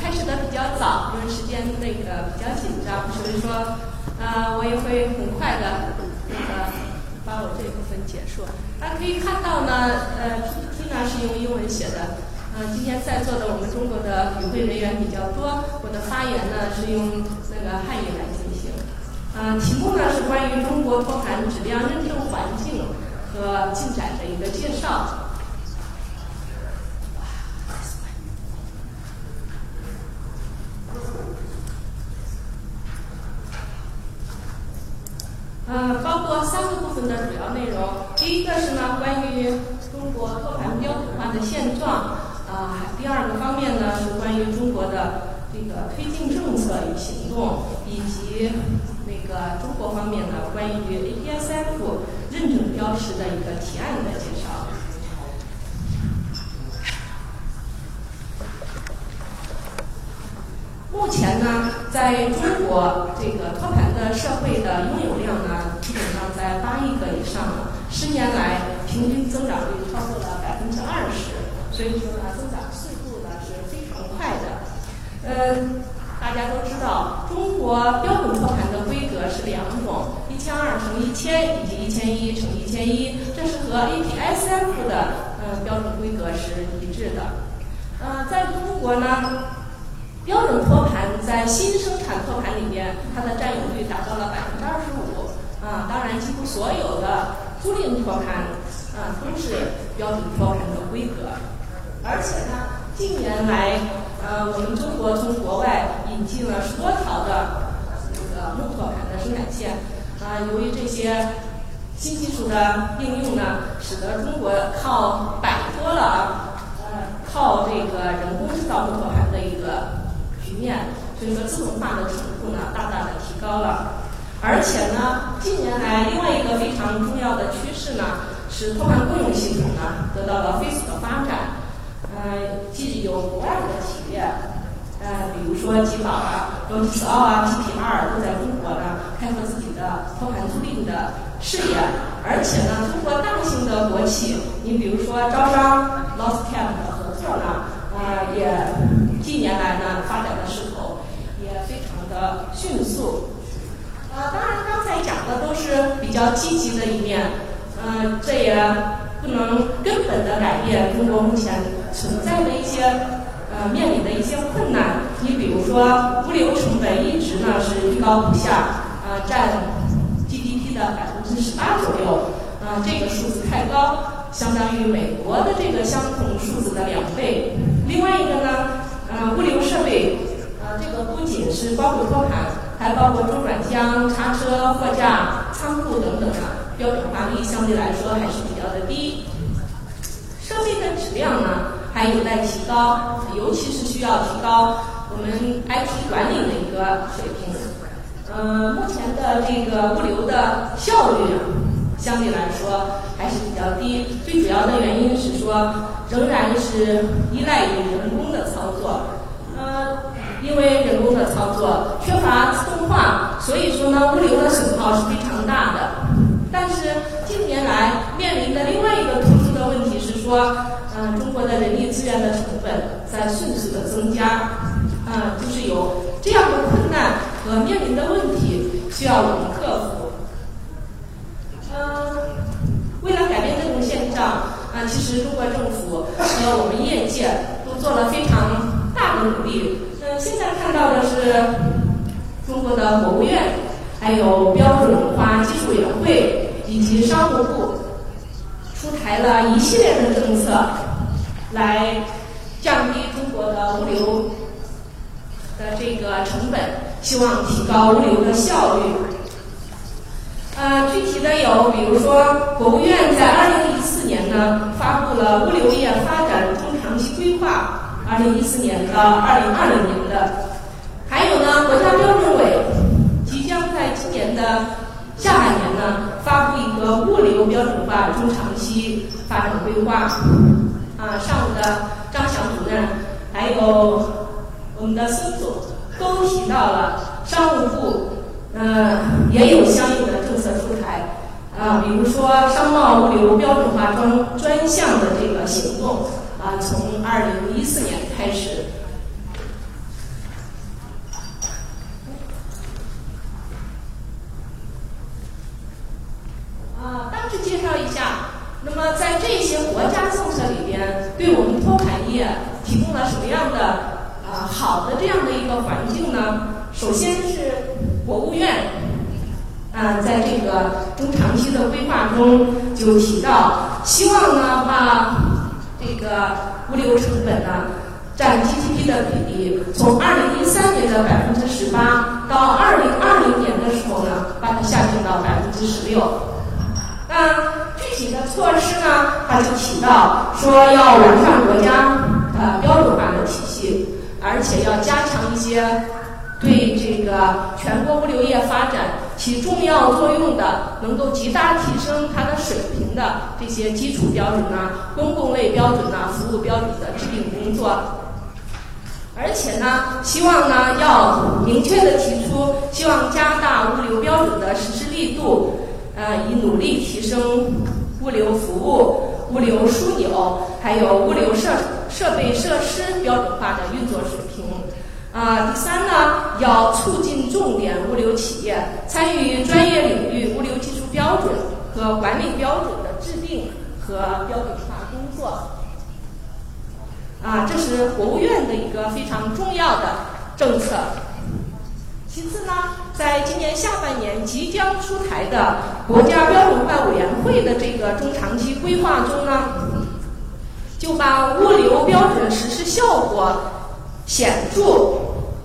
开始的比较早，因为时间那个比较紧张，所以说，呃，我也会很快的那个把我这一部分结束。大家可以看到呢，呃，PPT 呢是用英文写的。呃，今天在座的我们中国的与会人员比较多，我的发言呢是用那个汉语来进行。呃，题目呢是关于中国托盘质量认证环境和进展的一个介绍。嗯，包括三个分的主要内容。第一个是呢，关于中国托盘标准化的现状。啊，第二个方面呢，是关于中国的这个推进政策与行动，以及那个中国方面呢，关于 APSF 认证标识的一个提案的介绍。目前呢，在中国这个托盘的社会的拥有量呢，基本上在八亿个以上了。十年来平均增长率超过了百分之二十，所以说呢，增长速度呢是非常快的。嗯，大家都知道，中国标准托盘的规格是两种：一千二乘一千以及一千一乘一千一，这是和 APSF 的嗯标准规格是一致的。嗯，在中国呢。标准托盘在新生产托盘里边，它的占有率达到了百分之二十五。啊，当然，几乎所有的租赁托盘啊都是标准托盘的规格。而且呢，近年来，呃，我们中国从国外引进了十多条的这个木托盘的生产线。啊，由于这些新技术的应用呢，使得中国靠摆脱了呃靠这个人工制造木托盘的一个局。面，所以说自动化的程度呢大大的提高了，而且呢，近年来另外一个非常重要的趋势呢，是托盘共用系统呢得到了飞速的发展。呃，既有国外的企业，呃，比如说吉宝啊、罗斯奥啊、TPR 都在中国呢开发自己的托盘租赁的事业，而且呢，通过大型的国企，你比如说招商、Loscam 的合作呢，呃也。近年来呢，发展的势头也非常的迅速。讲的都是比较积极的一面，嗯，这也不能根本的改变中国目前存在的一些呃面临的一些困难。你比如说，物流成本一直呢是居高不下，呃，占 GDP 的百分之十八左右，啊，这个数字太高，相当于美国的这个相同数字的两倍。另外一个呢？呃，物流设备，呃，这个不仅是包括托盘，还包括中转箱、叉车、货架、仓库等等的，标准化率相对来说还是比较的低。设备的质量呢，还有待提高，尤其是需要提高我们 IT 管理的一个水平。呃，目前的这个物流的效率相对来说还是比较低，最主要的原因是说。仍然是依赖于人工的操作，因为人工的操作缺乏自动化，所以说呢，物流的损耗是非常大的。但是近年来面临的另外一个突出的问题是说，嗯，中国的人力资源的成本在迅速的增加，嗯，就是有这样的困难和面临的问题需要我们克服。嗯，为了改变这种现状。啊，其实中国政府和我们业界都做了非常大的努力。看到的是中国的国务院，还有标准化技术委员会以及商务部出台了一系列的政策，来降低中国的物流的这个成本，希望提高物流的效率。呃，具体的有，比如说，国务院在二零一四年呢发布了物流业发展中长期规划，二零一四年到二零二零年的，呢，国家标准委即将在今年的下半年呢发布一个物流标准化中长期发展规划。啊，上午的张翔主任还有我们的孙总都提到了商务部。嗯，也有相应的政策出台，啊，比如说商贸物流标准化专专项的这个行动，啊，从二零一四年开始。啊，大致介绍一下，那么在这些国家政策里边，对我们托盘业提供了什么样的啊好的这样的一个环境呢？首先是。国务院啊，在这个中长期的规划中就提到，希望呢把这个物流成本呢占 GDP 的比例，从二零一三年的百分之十八，到二零二零年的时候呢，把它下降到百分之十六。那具体的措施呢，他就提到说要完善国家呃标准化的体系，而且要加强一些。对这个全国物流业发展起重要作用的，能够极大提升它的水平的这些基础标准呐、公共类标准呐、服务标准的制定工作，而且呢，希望呢要明确的提出，希望加大物流标准的实施力度，呃，以努力提升物流服务、物流枢纽还有物流设设备设施标准化的运作水平。啊，第三呢，要促进重点物流企业参与专业领域物流技术标准和管理标准的制定和标准化工作。啊，这是国务院的一个非常重要的政策。其次呢，在今年下半年即将出台的国家标准化委员会的这个中长期规划中呢，就把物流标准实施效果显著。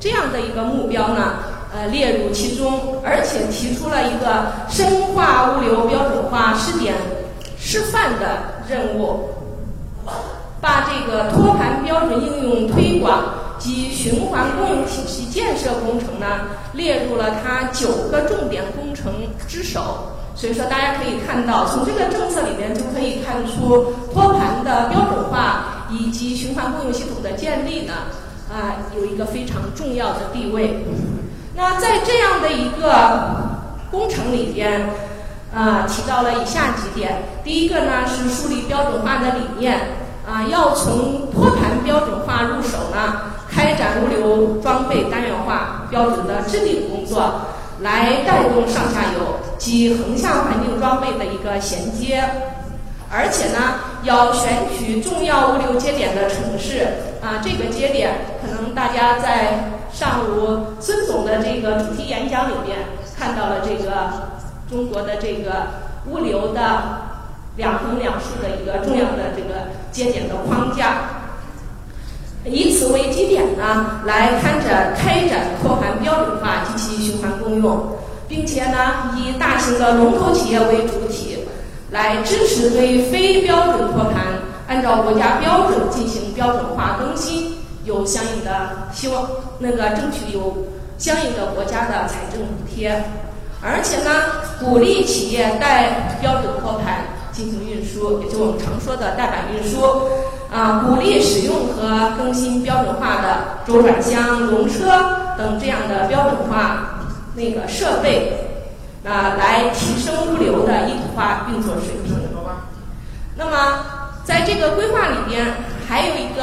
这样的一个目标呢，呃，列入其中，而且提出了一个深化物流标准化试点示范的任务，把这个托盘标准应用推广循环供应体系建设工程呢，列入了它九个重点工程之首。所以说，大家可以看到，从这个政策里边就可以看出，托盘的标准化以及循环供应系统的建立呢。啊，有一个非常重要的地位。那在这样的一个工程里边，啊，提到了以下几点。第一个呢是树立标准化的理念，啊，要从托盘标准化入手呢，开展物流装备单元化标准的制定工作，来带动上下游及横向环境装备的一个衔接。而且呢，要选取重要物流节点的城市啊，这个节点可能大家在上午孙总的这个主题演讲里边看到了这个中国的这个物流的两横两竖的一个重要的这个节点的框架，以此为基点呢，来开展开展托盘标准化及其循环共用，并且呢，以大型的龙头企业为主体。来支持对非标准托盘按照国家标准进行标准化更新，有相应的希望那个争取有相应的国家的财政补贴，而且呢，鼓励企业带标准托盘进行运输，也就我们常说的带板运输，啊，鼓励使用和更新标准化的周转箱、笼车等这样的标准化那个设备。啊，来提升物流的一体化运作水平。那么，在这个规划里边，还有一个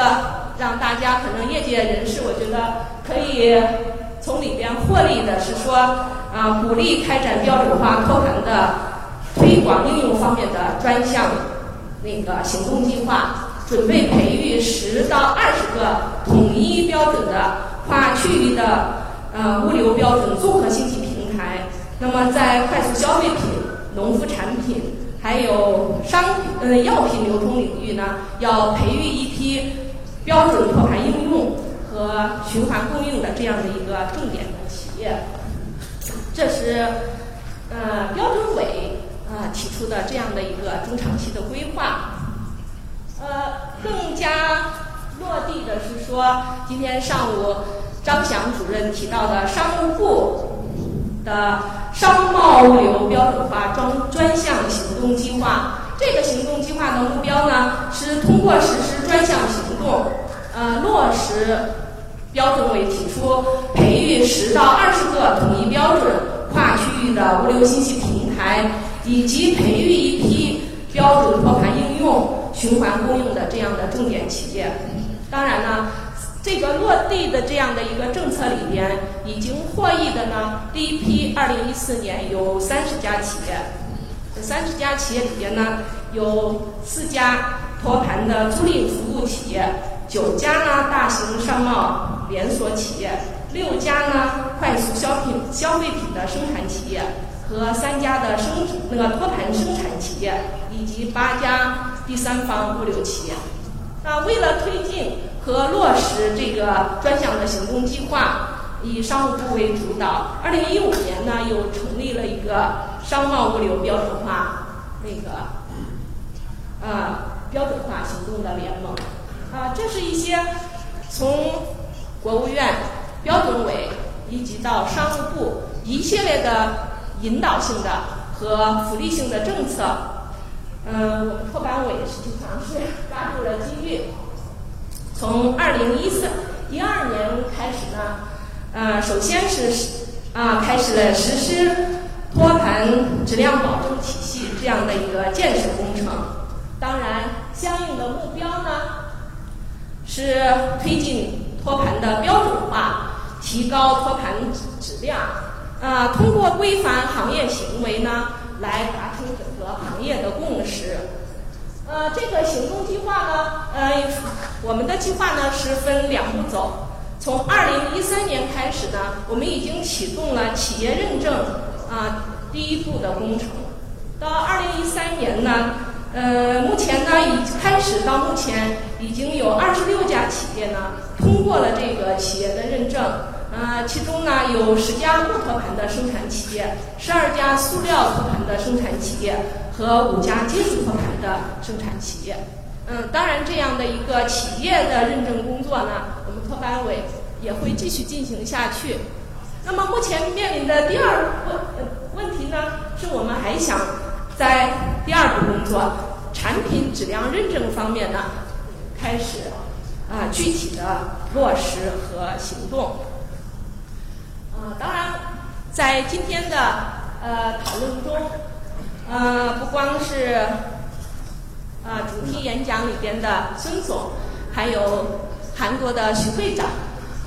让大家可能业界人士，我觉得可以从里边获利的是说，啊，鼓励开展标准化托盘的推广应用方面的专项那个行动计划，准备培育十到二十个统一标准的跨区域的呃物流标准综合信息平台。那么，在快速消费品、农副产品还有商呃药品流通领域呢，要培育一批标准托盘应用和循环供应的这样的一个重点的企业。这是呃标准委提出的这样的一个中长期的规划。呃，更加落地的是说，今天上午张翔主任提到的商务部的商贸物流标准化专专项行动计划。这个行动计划的目标呢，是通过实施专项行动，呃，落实标准委提出培育十到二十个统一标准、跨区域的物流信息平台，以及培育一批标准托盘应用、循环供应的这样的重点企业。当然呢，这个落地的这样的一个政策里边，已经获益的呢，第一批二零一四年有三十家企业。这三十家企业里边呢，有四家托盘的租赁服务企业，九家呢大型商贸连锁企业，六家呢快速消品消费品的生产企业，和三家的生那个托盘生产企业，以及八家第三方物流企业。那为了推进和落实这个专项的行动计划，以商务部为主导，二零一五年呢又成立了一个。商贸物流标准化那个呃标准化行动的联盟啊，这是一些从国务院标准委以及到商务部一系列的引导性的和福利性的政策。嗯，我们托盘委实际上是抓住了机遇，从二零一四一二年开始呢，呃，首先是啊开始了实施。托盘质量保证体系这样的一个建设工程，当然，相应的目标呢是推进托盘的标准化，提高托盘质量，啊，通过规范行业行为呢，来达成整个行业的共识。呃，这个行动计划呢，呃，我们的计划呢是分两步走，从二零一三年开始呢，我们已经启动了企业认证。啊，第一步的工程，到二零一三年呢，呃，目前呢已开始到目前已经有二十六家企业呢通过了这个企业的认证，呃，其中呢有十家木托盘的生产企业，十二家塑料托盘的生产企业和五家金属托盘的生产企业。嗯，当然这样的一个企业的认证工作呢，我们托盘委也会继续进行下去。那么目前面临的第二问问题呢，是我们还想在第二步工作产品质量认证方面呢，开始啊具体的落实和行动。啊，当然在今天的呃讨论中，呃不光是啊主题演讲里边的孙总，还有韩国的徐会长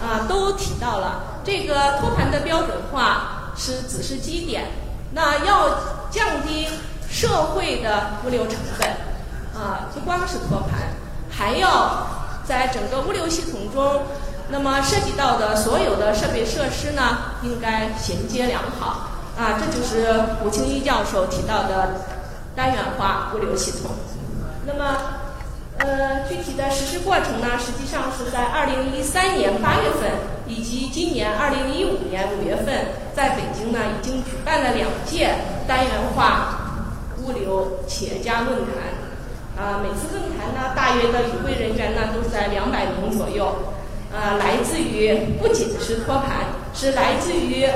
啊都提到了。这个托盘的标准化是只是基点，那要降低社会的物流成本，啊，不光是托盘，还要在整个物流系统中，那么涉及到的所有的设备设施呢，应该衔接良好，啊，这就是吴清一教授提到的单元化物流系统。那么，呃，具体的实施过程呢，实际上是在二零一三年八月份。以及今年二零一五年五月份，在北京呢已经举办了两届单元化物流企业家论坛，啊，每次论坛呢，大约的与会人员呢都是在两百名左右，啊，来自于不仅是托盘，是来自于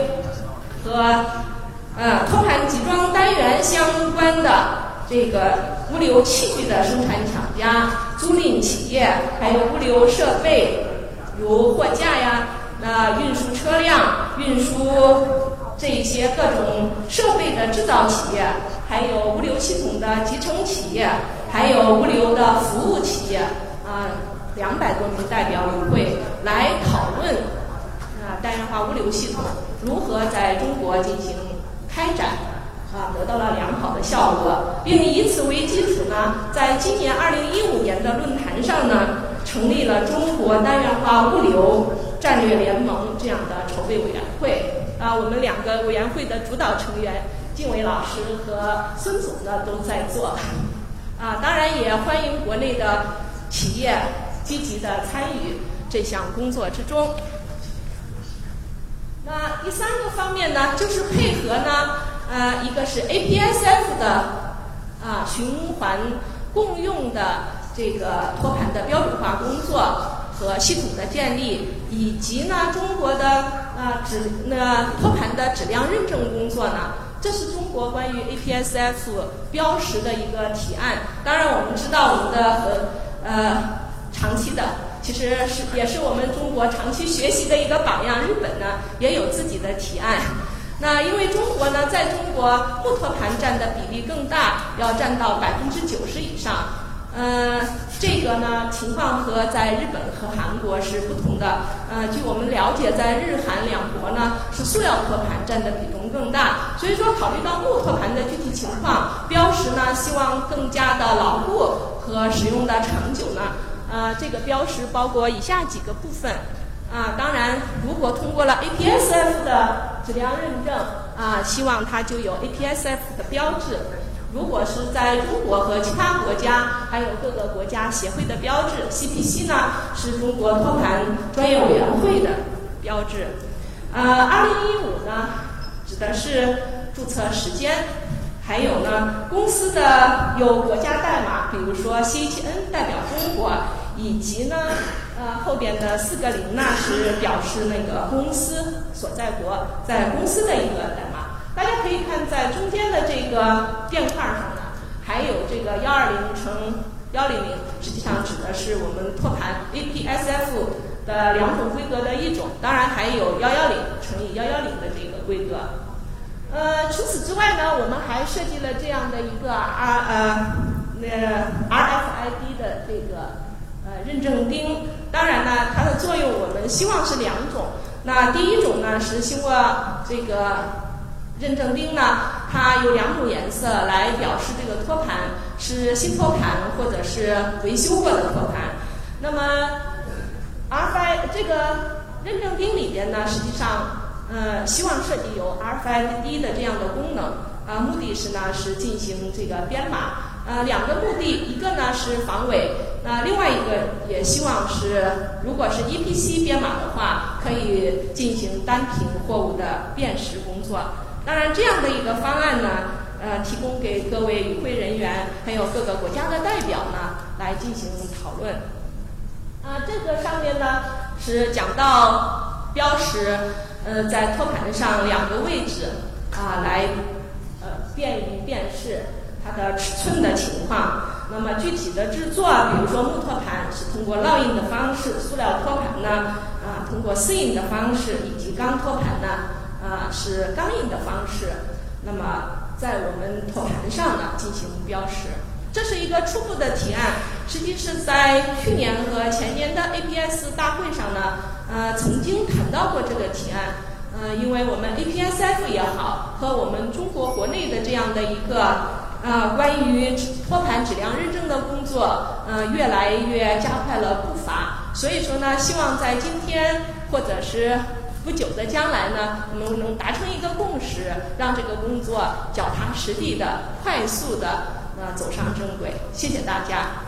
和呃托盘集装单元相关的这个物流器具的生产厂家、租赁企业，还有物流设备，如货架呀。那运输车辆、运输这些各种设备的制造企业，还有物流系统的集成企业，还有物流的服务企业，啊，两百多名代表与会来讨论啊单元化物流系统如何在中国进行开展，啊，得到了良好的效果，并以此为基础呢，在今年二零一五年的论坛上呢，成立了中国单元化物流。战略联盟这样的筹备委员会啊，我们两个委员会的主导成员静伟老师和孙总呢都在做啊，当然也欢迎国内的企业积极的参与这项工作之中。那第三个方面呢，就是配合呢呃，一个是 APSF 的啊循环共用的这个托盘的标准化工作和系统的建立，以及呢中国的啊质那托盘的质量认证工作呢。这是中国关于 APSF 标识的一个提案。当然，我们知道我们的呃呃长期的，其实是也是我们中国长期学习的一个榜样。日本呢也有自己的提案。那因为中国呢，在中国木托盘占的比例更大，要占到百分之九十以上。呃，这个呢情况和在日本和韩国是不同的。呃，据我们了解，在日韩两国呢，是塑料托盘占的比重更大。所以说，考虑到木托盘的具体情况，标识呢希望更加的牢固和使用的长久呢。呃，这个标识包括以下几个部分。啊，当然，如果通过了 APSF 的质量认证，啊，希望它就有 APSF 的标志。如果是在中国和其他国家，还有各个国家协会的标志，CPC 呢是中国托盘专业委员会的标志。呃，二零一五呢指的是注册时间，还有呢公司的有国家代码，比如说 CHN 代表中国，以及呢呃后边的四个零呢是表示那个公司所在国在公司的一个代码。大家可以看在中间的这个垫块上呢，还有这个幺二零乘幺零零，实际上指的是我们托盘 APSF 的两种规格的一种，当然还有幺幺零乘以幺幺零的这个规格。呃，除此之外呢，我们还设计了这样的一个 R 呃那 RFID 的这个呃认证钉。当然呢，它的作用我们希望是两种。那第一种呢是希望这个。认证钉呢，它有两种颜色来表示这个托盘是新托盘或者是维修过的托盘。那么，RFI 这个认证钉里边呢，实际上，呃，希望设计有 RFID 的这样的功能，啊，目的是呢是进行这个编码，呃，两个目的，一个呢是防伪，那另外一个也希望是，如果是 EPC 编码的话，可以进行单品货物的辨识工作。当然，这样的一个方案呢，呃，提供给各位与会人员，还有各个国家的代表呢，来进行讨论。啊，这个上面呢是讲到标识，呃，在托盘上两个位置啊，来呃便于辨识它的尺寸的情况。那么具体的制作，比如说木托盘是通过烙印的方式，塑料托盘呢啊通过丝印的方式，以及钢托盘呢。啊，是钢印的方式。那么在我们托盘上呢进行标识，这是一个初步的提案。实际是在去年和前年的 APS 大会上呢，呃，曾经谈到过这个提案。呃，因为我们 APSF 也好，和我们中国国内的这样的一个啊关于托盘质量认证的工作，呃，越来越加快了步伐。所以说呢，希望在今天或者是。不久的将来呢，我们能达成一个共识，让这个工作脚踏实地的、快速的呃走上正轨。谢谢大家。